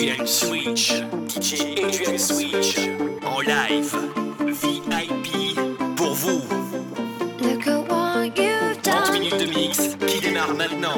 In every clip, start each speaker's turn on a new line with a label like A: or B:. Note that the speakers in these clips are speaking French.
A: Adrian Switch, DJ Adrian Switch, en live, VIP, pour vous. 30 minutes de mix qui démarre maintenant.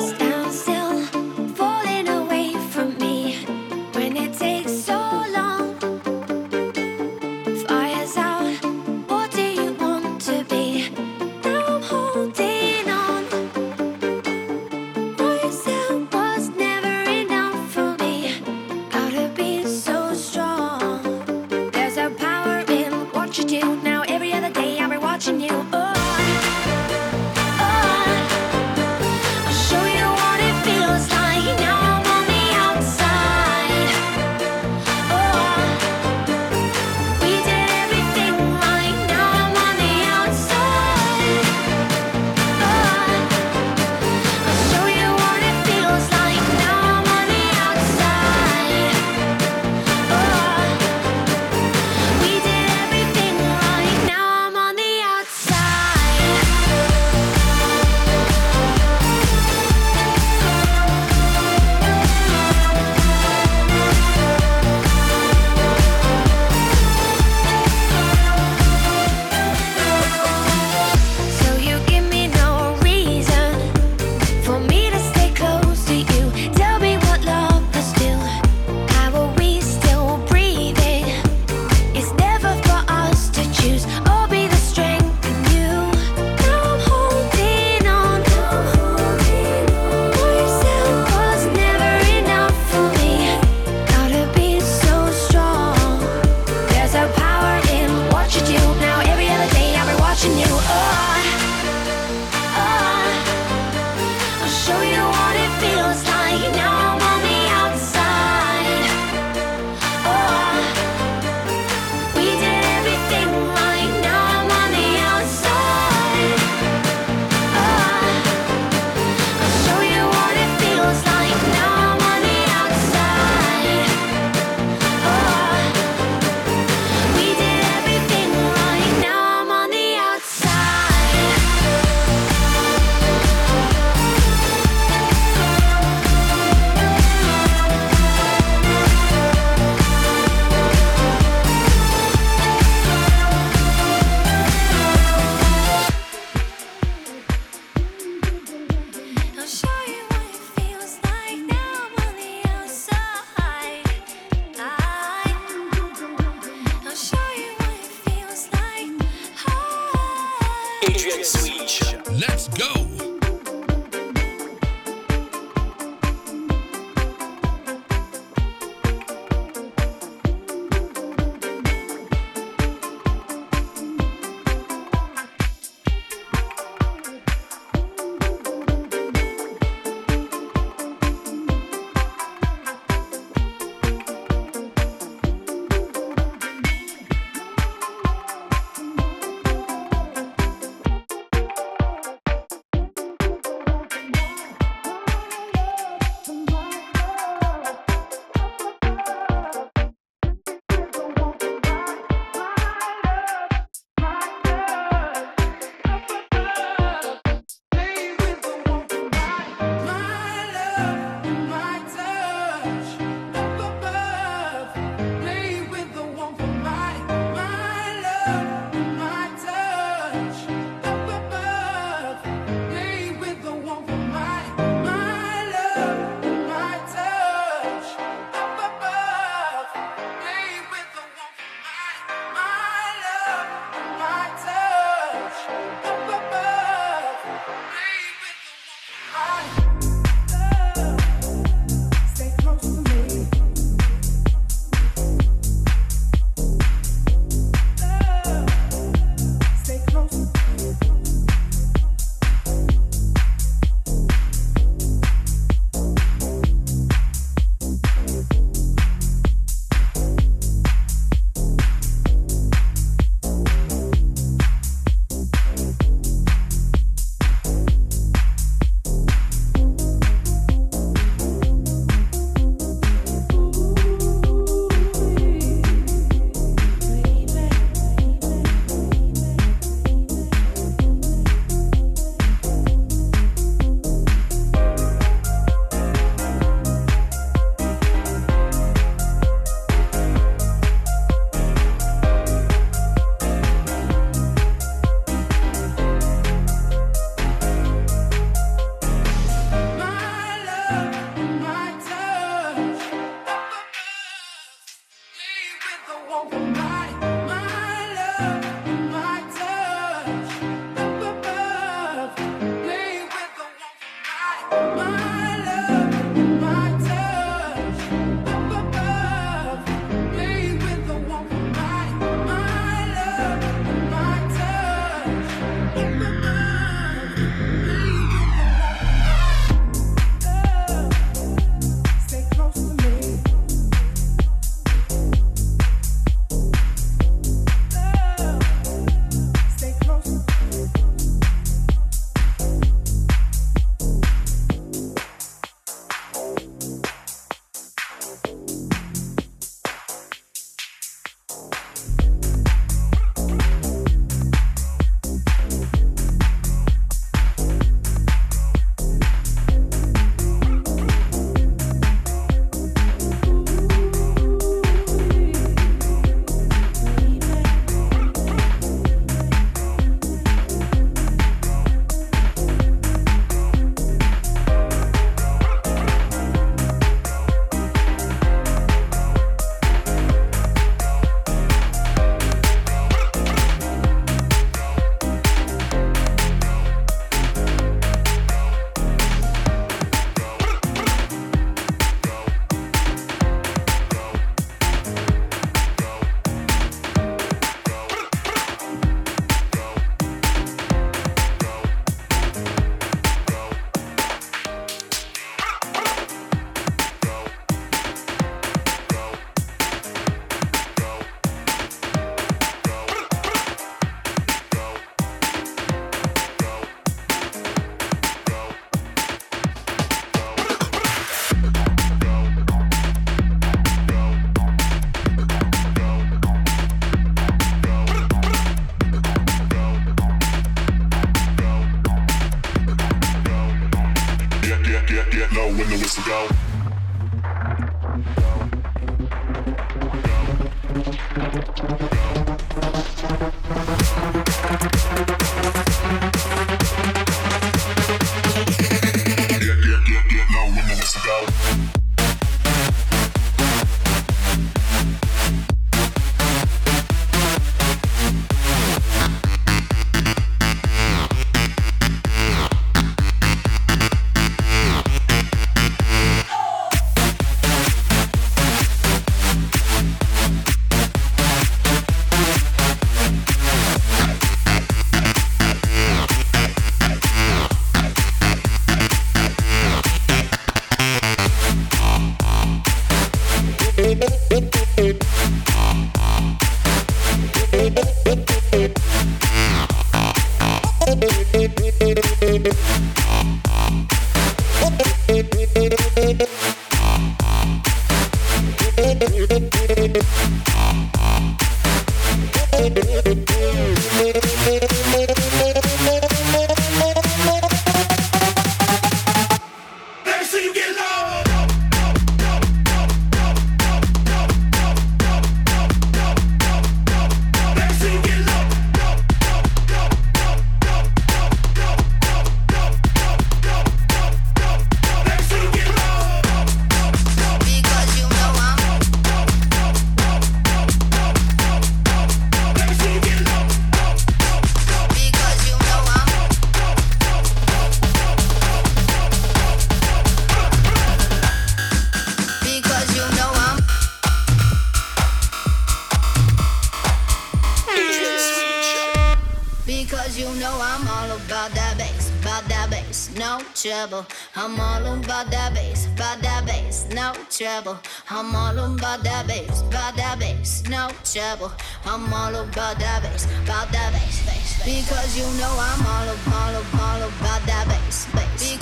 B: I'm
C: all about that bass, about that bass, bass, bass. Because you know I'm all, all, all about that bass, bass. Because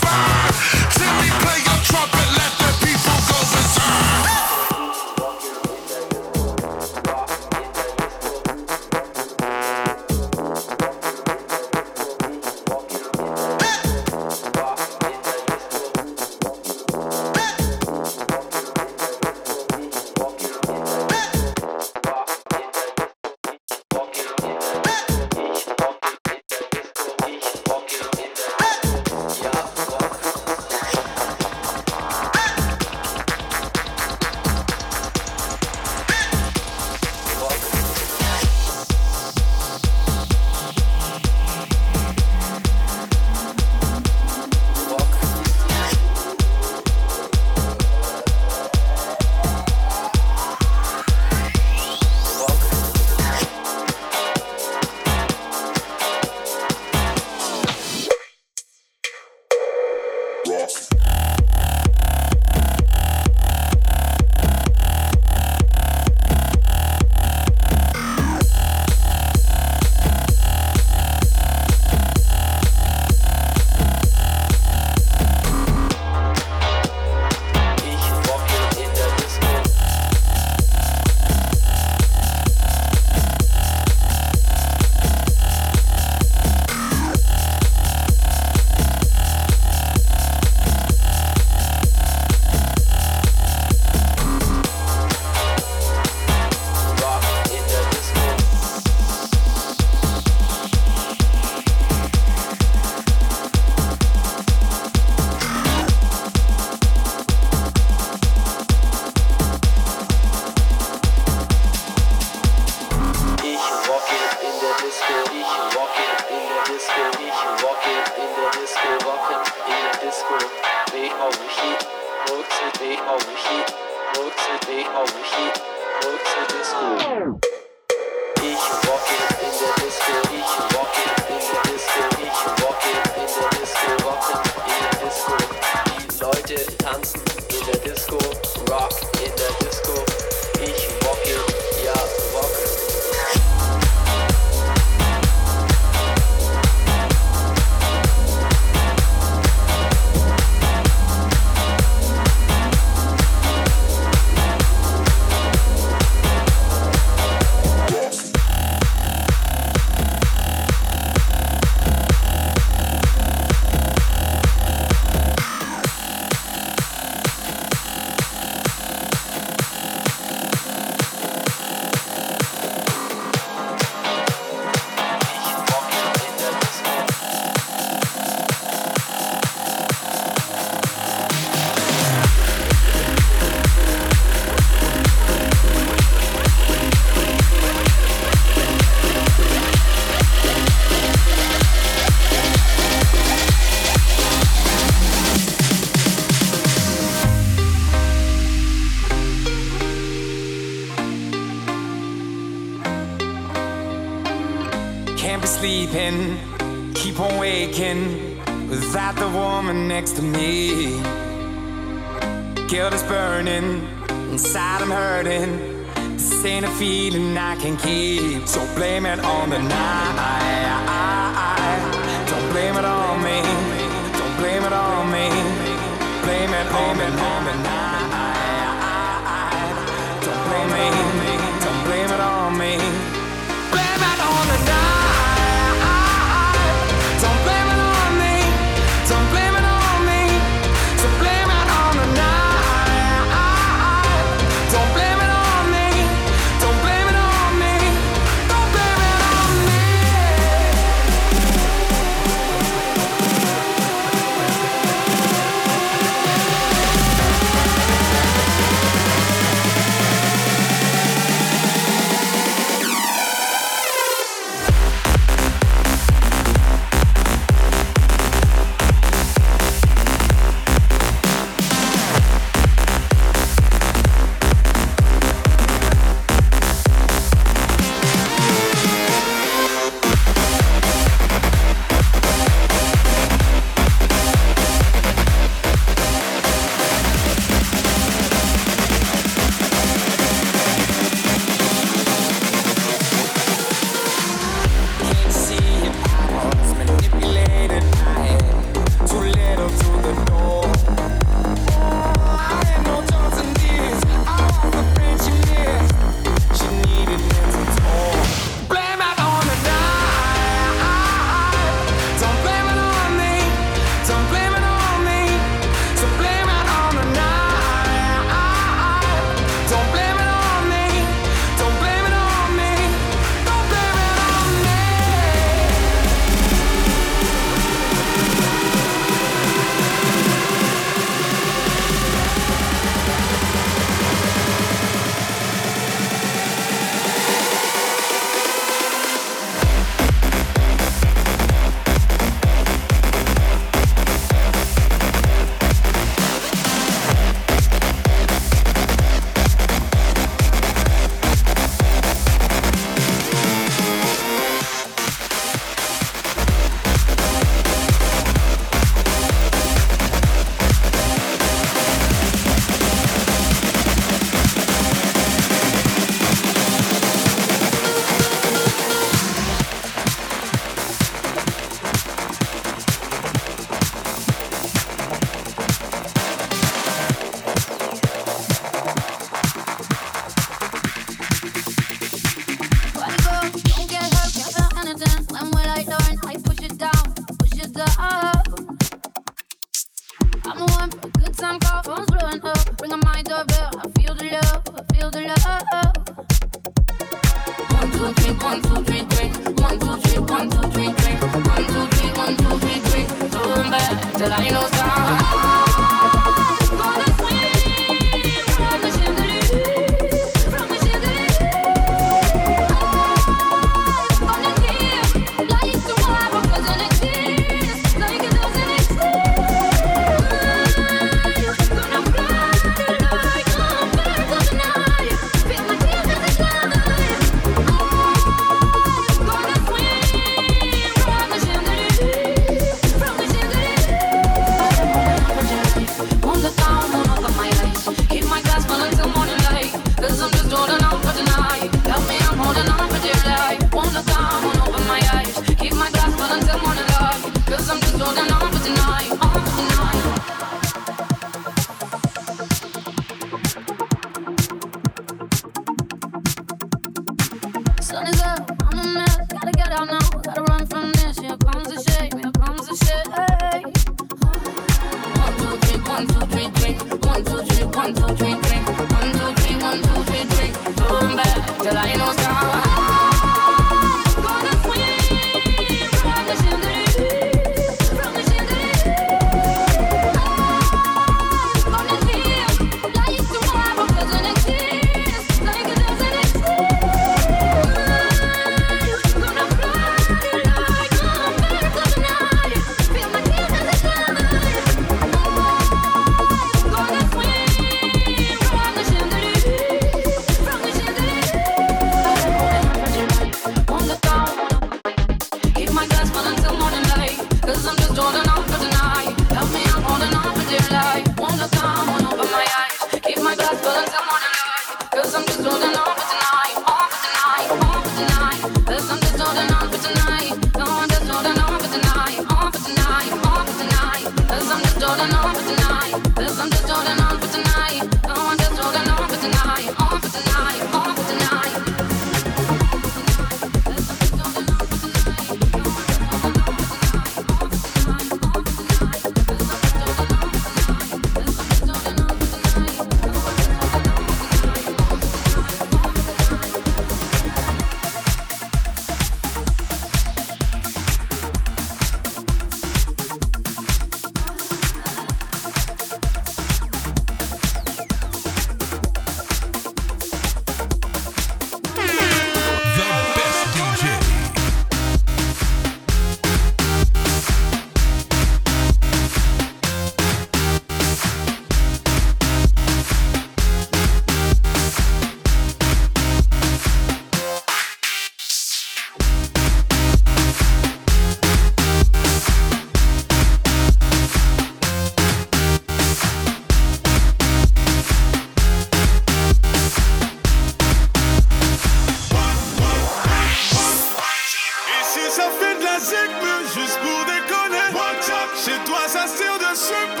D: ça fait de la zigme juste pour déconner. What's up? Chez toi, ça se tire dessus.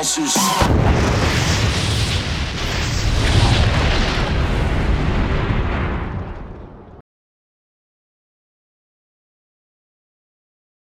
E: lawsuits.